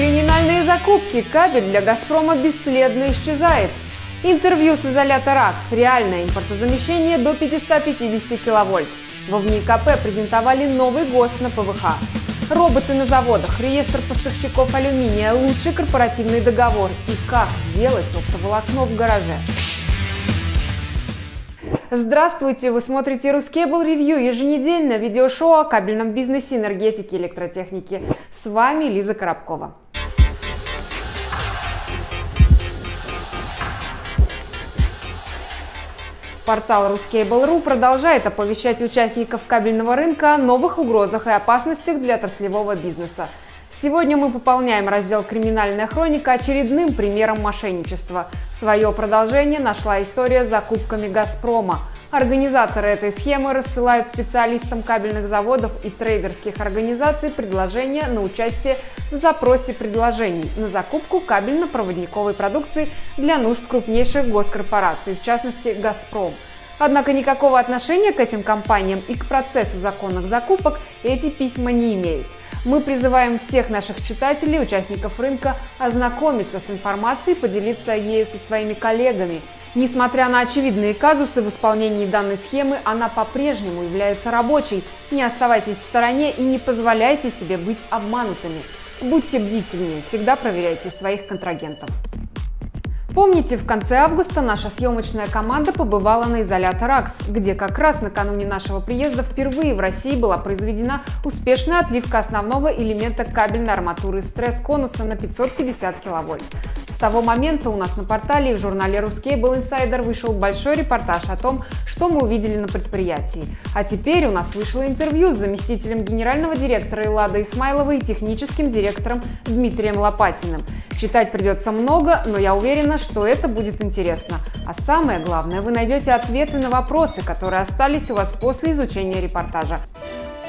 Криминальные закупки. Кабель для «Газпрома» бесследно исчезает. Интервью с изолятора АКС. Реальное импортозамещение до 550 киловольт. Во ВНИКП презентовали новый ГОСТ на ПВХ. Роботы на заводах, реестр поставщиков алюминия, лучший корпоративный договор и как сделать оптоволокно в гараже. Здравствуйте! Вы смотрите Рускейбл Ревью, еженедельное видеошоу о кабельном бизнесе, энергетике электротехнике. С вами Лиза Коробкова. Портал Ruskable.ru продолжает оповещать участников кабельного рынка о новых угрозах и опасностях для отраслевого бизнеса. Сегодня мы пополняем раздел «Криминальная хроника» очередным примером мошенничества. Свое продолжение нашла история с закупками «Газпрома». Организаторы этой схемы рассылают специалистам кабельных заводов и трейдерских организаций предложения на участие в запросе предложений на закупку кабельно-проводниковой продукции для нужд крупнейших госкорпораций, в частности «Газпром». Однако никакого отношения к этим компаниям и к процессу законных закупок эти письма не имеют. Мы призываем всех наших читателей, участников рынка, ознакомиться с информацией, поделиться ею со своими коллегами – Несмотря на очевидные казусы в исполнении данной схемы, она по-прежнему является рабочей. Не оставайтесь в стороне и не позволяйте себе быть обманутыми. Будьте бдительнее, всегда проверяйте своих контрагентов. Помните, в конце августа наша съемочная команда побывала на изолятор АКС, где как раз накануне нашего приезда впервые в России была произведена успешная отливка основного элемента кабельной арматуры стресс-конуса на 550 киловольт того момента у нас на портале и в журнале Ruscable Insider вышел большой репортаж о том, что мы увидели на предприятии. А теперь у нас вышло интервью с заместителем генерального директора Эллады Исмайловой и техническим директором Дмитрием Лопатиным. Читать придется много, но я уверена, что это будет интересно. А самое главное, вы найдете ответы на вопросы, которые остались у вас после изучения репортажа.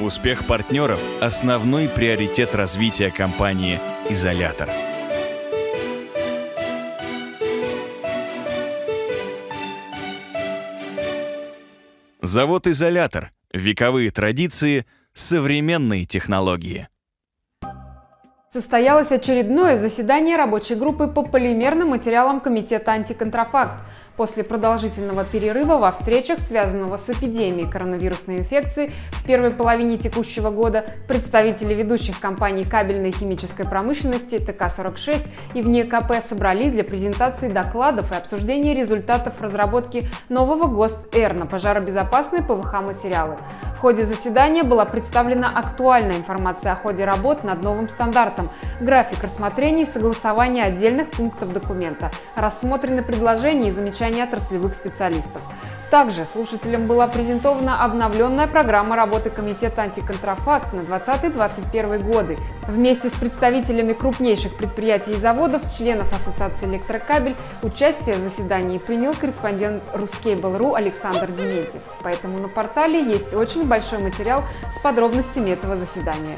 Успех партнеров – основной приоритет развития компании «Изолятор». Завод-изолятор. Вековые традиции, современные технологии. Состоялось очередное заседание рабочей группы по полимерным материалам Комитета антиконтрафакт. После продолжительного перерыва во встречах, связанного с эпидемией коронавирусной инфекции, в первой половине текущего года представители ведущих компаний кабельной и химической промышленности ТК-46 и вне КП собрались для презентации докладов и обсуждения результатов разработки нового ГОСТ-Р на пожаробезопасные ПВХ-материалы. В ходе заседания была представлена актуальная информация о ходе работ над новым стандартом, график рассмотрения и согласования отдельных пунктов документа, рассмотрены предложения и замечания замечания отраслевых специалистов. Также слушателям была презентована обновленная программа работы Комитета антиконтрафакт на 2020-2021 годы. Вместе с представителями крупнейших предприятий и заводов, членов Ассоциации «Электрокабель», участие в заседании принял корреспондент Ruskable.ru Александр Дементьев. Поэтому на портале есть очень большой материал с подробностями этого заседания.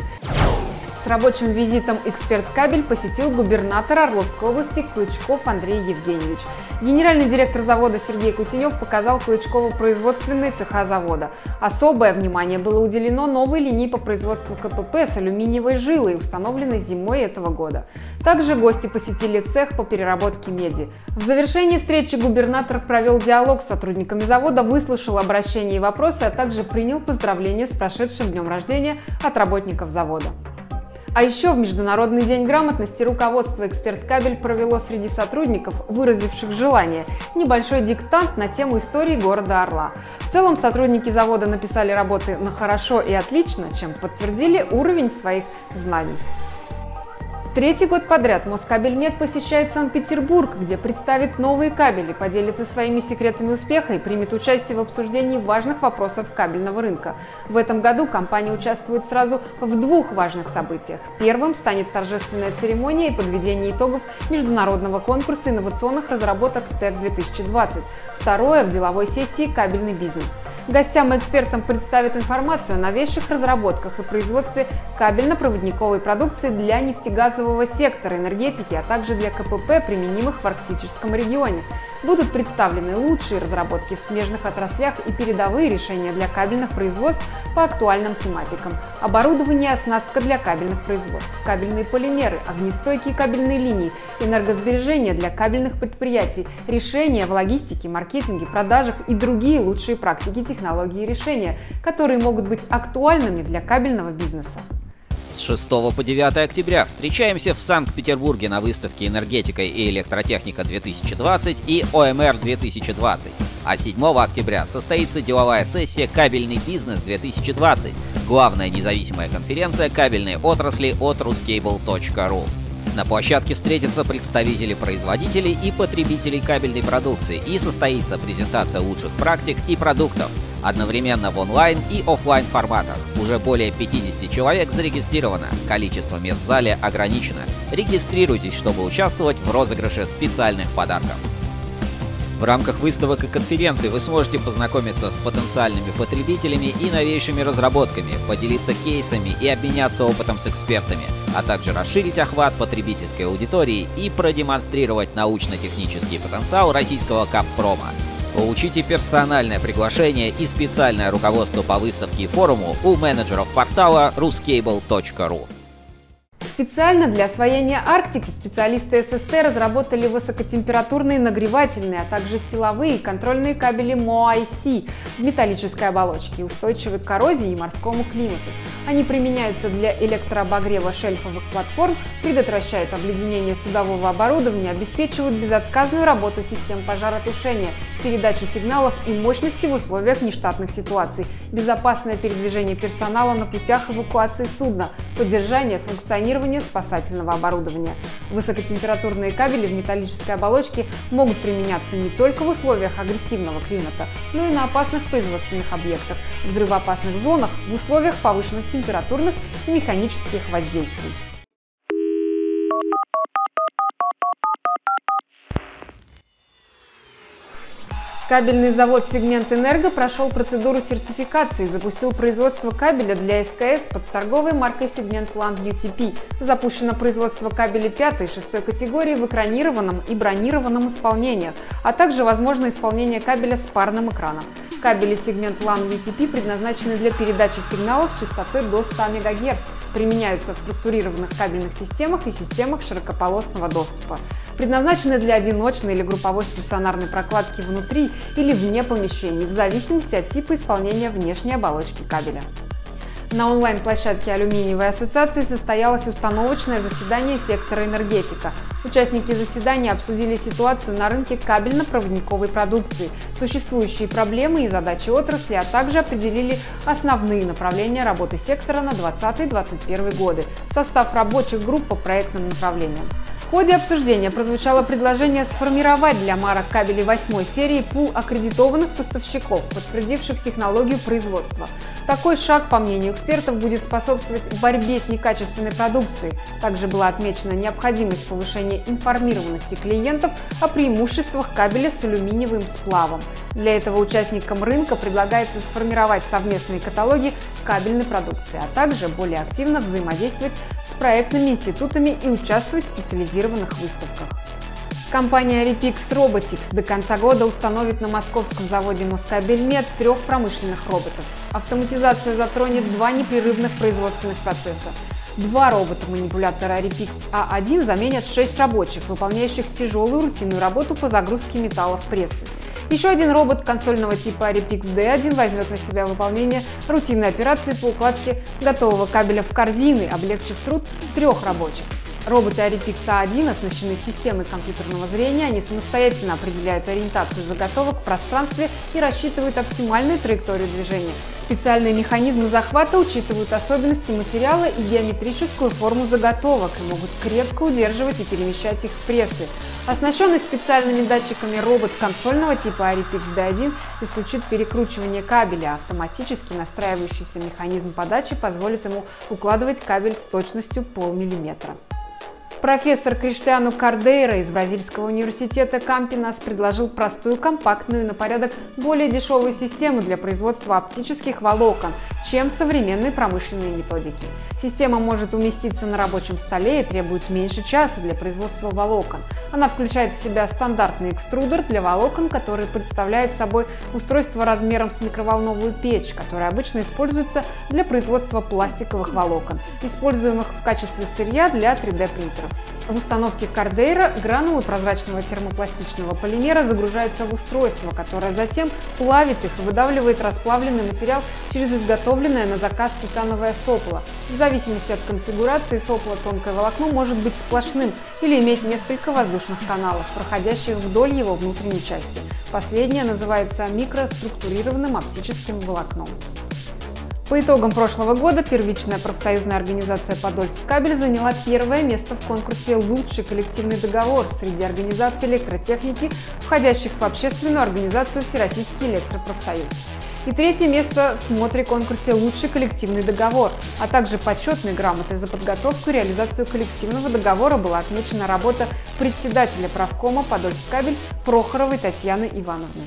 С рабочим визитом «Эксперт Кабель» посетил губернатор Орловской области Клычков Андрей Евгеньевич. Генеральный директор завода Сергей Кусенев показал Клычкову производственные цеха завода. Особое внимание было уделено новой линии по производству КПП с алюминиевой жилой, установленной зимой этого года. Также гости посетили цех по переработке меди. В завершении встречи губернатор провел диалог с сотрудниками завода, выслушал обращения и вопросы, а также принял поздравления с прошедшим днем рождения от работников завода. А еще в Международный день грамотности руководство «Эксперт Кабель» провело среди сотрудников, выразивших желание, небольшой диктант на тему истории города Орла. В целом сотрудники завода написали работы на хорошо и отлично, чем подтвердили уровень своих знаний. Третий год подряд Москабельмет посещает Санкт-Петербург, где представит новые кабели, поделится своими секретами успеха и примет участие в обсуждении важных вопросов кабельного рынка. В этом году компания участвует сразу в двух важных событиях. Первым станет торжественная церемония и подведение итогов международного конкурса инновационных разработок ТЭК-2020. Второе – в деловой сессии «Кабельный бизнес». Гостям и экспертам представят информацию о новейших разработках и производстве кабельно-проводниковой продукции для нефтегазового сектора энергетики, а также для КПП, применимых в арктическом регионе. Будут представлены лучшие разработки в смежных отраслях и передовые решения для кабельных производств по актуальным тематикам. Оборудование и оснастка для кабельных производств, кабельные полимеры, огнестойкие кабельные линии, энергосбережение для кабельных предприятий, решения в логистике, маркетинге, продажах и другие лучшие практики, технологии и решения, которые могут быть актуальными для кабельного бизнеса. С 6 по 9 октября встречаемся в Санкт-Петербурге на выставке «Энергетика и электротехника-2020» и ОМР-2020. А 7 октября состоится деловая сессия «Кабельный бизнес-2020», главная независимая конференция кабельной отрасли от ruscable.ru. На площадке встретятся представители производителей и потребителей кабельной продукции и состоится презентация лучших практик и продуктов, одновременно в онлайн и офлайн форматах. Уже более 50 человек зарегистрировано, количество мест в зале ограничено. Регистрируйтесь, чтобы участвовать в розыгрыше специальных подарков. В рамках выставок и конференций вы сможете познакомиться с потенциальными потребителями и новейшими разработками, поделиться кейсами и обменяться опытом с экспертами, а также расширить охват потребительской аудитории и продемонстрировать научно-технический потенциал российского каппрома. Получите персональное приглашение и специальное руководство по выставке и форуму у менеджеров портала ruscable.ru. Специально для освоения Арктики специалисты ССТ разработали высокотемпературные нагревательные, а также силовые контрольные кабели МОАИСи в металлической оболочке, устойчивы к коррозии и морскому климату. Они применяются для электрообогрева шельфовых платформ, предотвращают обледенение судового оборудования, обеспечивают безотказную работу систем пожаротушения, передачу сигналов и мощности в условиях нештатных ситуаций, безопасное передвижение персонала на путях эвакуации судна, поддержание функционирования спасательного оборудования. Высокотемпературные кабели в металлической оболочке могут применяться не только в условиях агрессивного климата, но и на опасных производственных объектах, взрывоопасных зонах, в условиях повышенных температурных и механических воздействий. Кабельный завод «Сегмент Энерго» прошел процедуру сертификации и запустил производство кабеля для СКС под торговой маркой «Сегмент Land UTP». Запущено производство кабелей 5 и 6 категории в экранированном и бронированном исполнениях, а также возможно исполнение кабеля с парным экраном. Кабели сегмент LAN UTP предназначены для передачи сигналов частоты до 100 МГц, применяются в структурированных кабельных системах и системах широкополосного доступа предназначены для одиночной или групповой стационарной прокладки внутри или вне помещений, в зависимости от типа исполнения внешней оболочки кабеля. На онлайн-площадке Алюминиевой ассоциации состоялось установочное заседание сектора энергетика. Участники заседания обсудили ситуацию на рынке кабельно-проводниковой продукции, существующие проблемы и задачи отрасли, а также определили основные направления работы сектора на 2020-2021 годы, состав рабочих групп по проектным направлениям. В ходе обсуждения прозвучало предложение сформировать для марок кабелей 8 серии пул аккредитованных поставщиков, подтвердивших технологию производства. Такой шаг, по мнению экспертов, будет способствовать борьбе с некачественной продукцией. Также была отмечена необходимость повышения информированности клиентов о преимуществах кабеля с алюминиевым сплавом. Для этого участникам рынка предлагается сформировать совместные каталоги кабельной продукции, а также более активно взаимодействовать с проектными институтами и участвовать в специализированных выставках. Компания Repix Robotics до конца года установит на московском заводе Москабельмет трех промышленных роботов. Автоматизация затронет два непрерывных производственных процесса. Два робота-манипулятора Repix A1 заменят шесть рабочих, выполняющих тяжелую рутинную работу по загрузке металла в прессы. Еще один робот консольного типа Aripix D1 возьмет на себя выполнение рутинной операции по укладке готового кабеля в корзины, облегчив труд трех рабочих. Роботы Aripix A1 оснащены системой компьютерного зрения, они самостоятельно определяют ориентацию заготовок в пространстве и рассчитывают оптимальную траекторию движения. Специальные механизмы захвата учитывают особенности материала и геометрическую форму заготовок и могут крепко удерживать и перемещать их в прессы. Оснащенный специальными датчиками робот консольного типа Aripix D1 исключит перекручивание кабеля. Автоматически настраивающийся механизм подачи позволит ему укладывать кабель с точностью полмиллиметра. Профессор Криштиану Кардейра из Бразильского университета Кампинас предложил простую, компактную и на порядок более дешевую систему для производства оптических волокон, чем современные промышленные методики. Система может уместиться на рабочем столе и требует меньше часа для производства волокон. Она включает в себя стандартный экструдер для волокон, который представляет собой устройство размером с микроволновую печь, которое обычно используется для производства пластиковых волокон, используемых в качестве сырья для 3D-принтеров. В установке Кардейра гранулы прозрачного термопластичного полимера загружаются в устройство, которое затем плавит их и выдавливает расплавленный материал через изготовленное на заказ титановое сопло. В зависимости от конфигурации сопла тонкое волокно может быть сплошным или иметь несколько воздушных каналов, проходящих вдоль его внутренней части. Последнее называется микроструктурированным оптическим волокном. По итогам прошлого года первичная профсоюзная организация «Подольск кабель» заняла первое место в конкурсе «Лучший коллективный договор» среди организаций электротехники, входящих в общественную организацию Всероссийский электропрофсоюз. И третье место в смотре конкурсе «Лучший коллективный договор», а также почетной грамотой за подготовку и реализацию коллективного договора была отмечена работа председателя правкома «Подольск кабель» Прохоровой Татьяны Ивановны.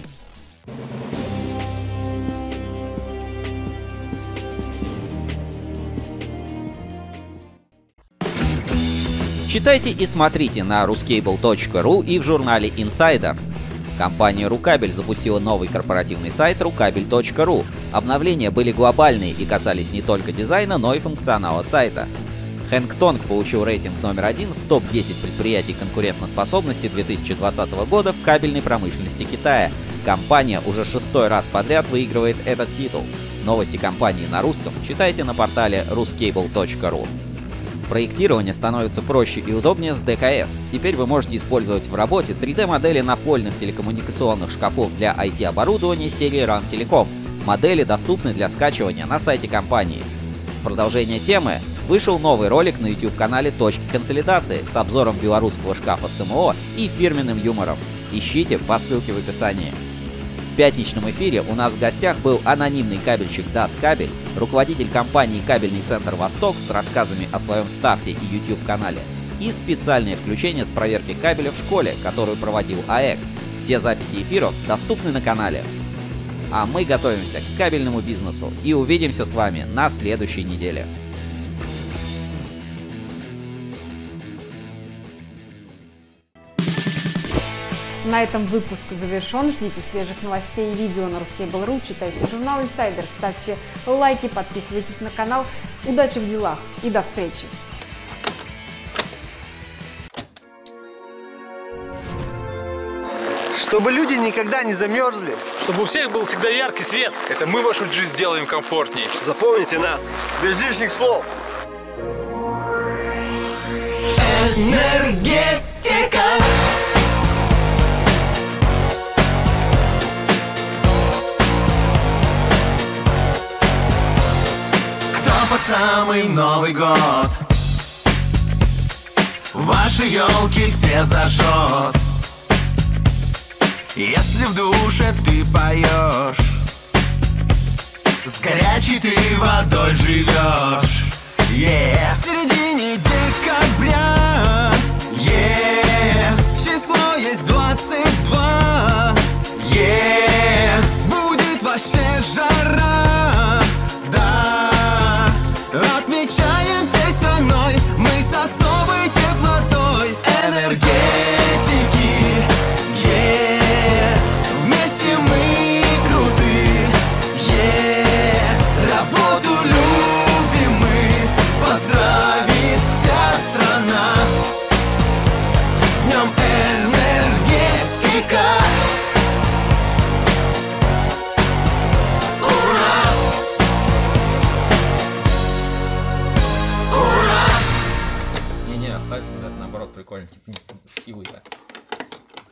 Читайте и смотрите на ruscable.ru и в журнале Insider. Компания Рукабель запустила новый корпоративный сайт рукабель.ру. Обновления были глобальные и касались не только дизайна, но и функционала сайта. Хэнк Тонг получил рейтинг номер один в топ-10 предприятий конкурентоспособности 2020 года в кабельной промышленности Китая. Компания уже шестой раз подряд выигрывает этот титул. Новости компании на русском читайте на портале ruscable.ru. Проектирование становится проще и удобнее с ДКС. Теперь вы можете использовать в работе 3D-модели напольных телекоммуникационных шкафов для IT-оборудования серии RAN Telecom. Модели доступны для скачивания на сайте компании. В продолжение темы вышел новый ролик на YouTube-канале «Точки консолидации» с обзором белорусского шкафа ЦМО и фирменным юмором. Ищите по ссылке в описании пятничном эфире у нас в гостях был анонимный кабельщик Das Кабель, руководитель компании «Кабельный центр Восток» с рассказами о своем старте и YouTube-канале, и специальное включение с проверки кабеля в школе, которую проводил АЭК. Все записи эфиров доступны на канале. А мы готовимся к кабельному бизнесу и увидимся с вами на следующей неделе. На этом выпуск завершен. Ждите свежих новостей и видео на Ruskable.ru, читайте журнал Insider, ставьте лайки, подписывайтесь на канал. Удачи в делах и до встречи! Чтобы люди никогда не замерзли. Чтобы у всех был всегда яркий свет. Это мы вашу жизнь сделаем комфортнее. Запомните нас. Без лишних слов. Энергетика. Самый Новый год. Ваши елки все зажжет Если в душе ты поешь С горячей ты водой живешь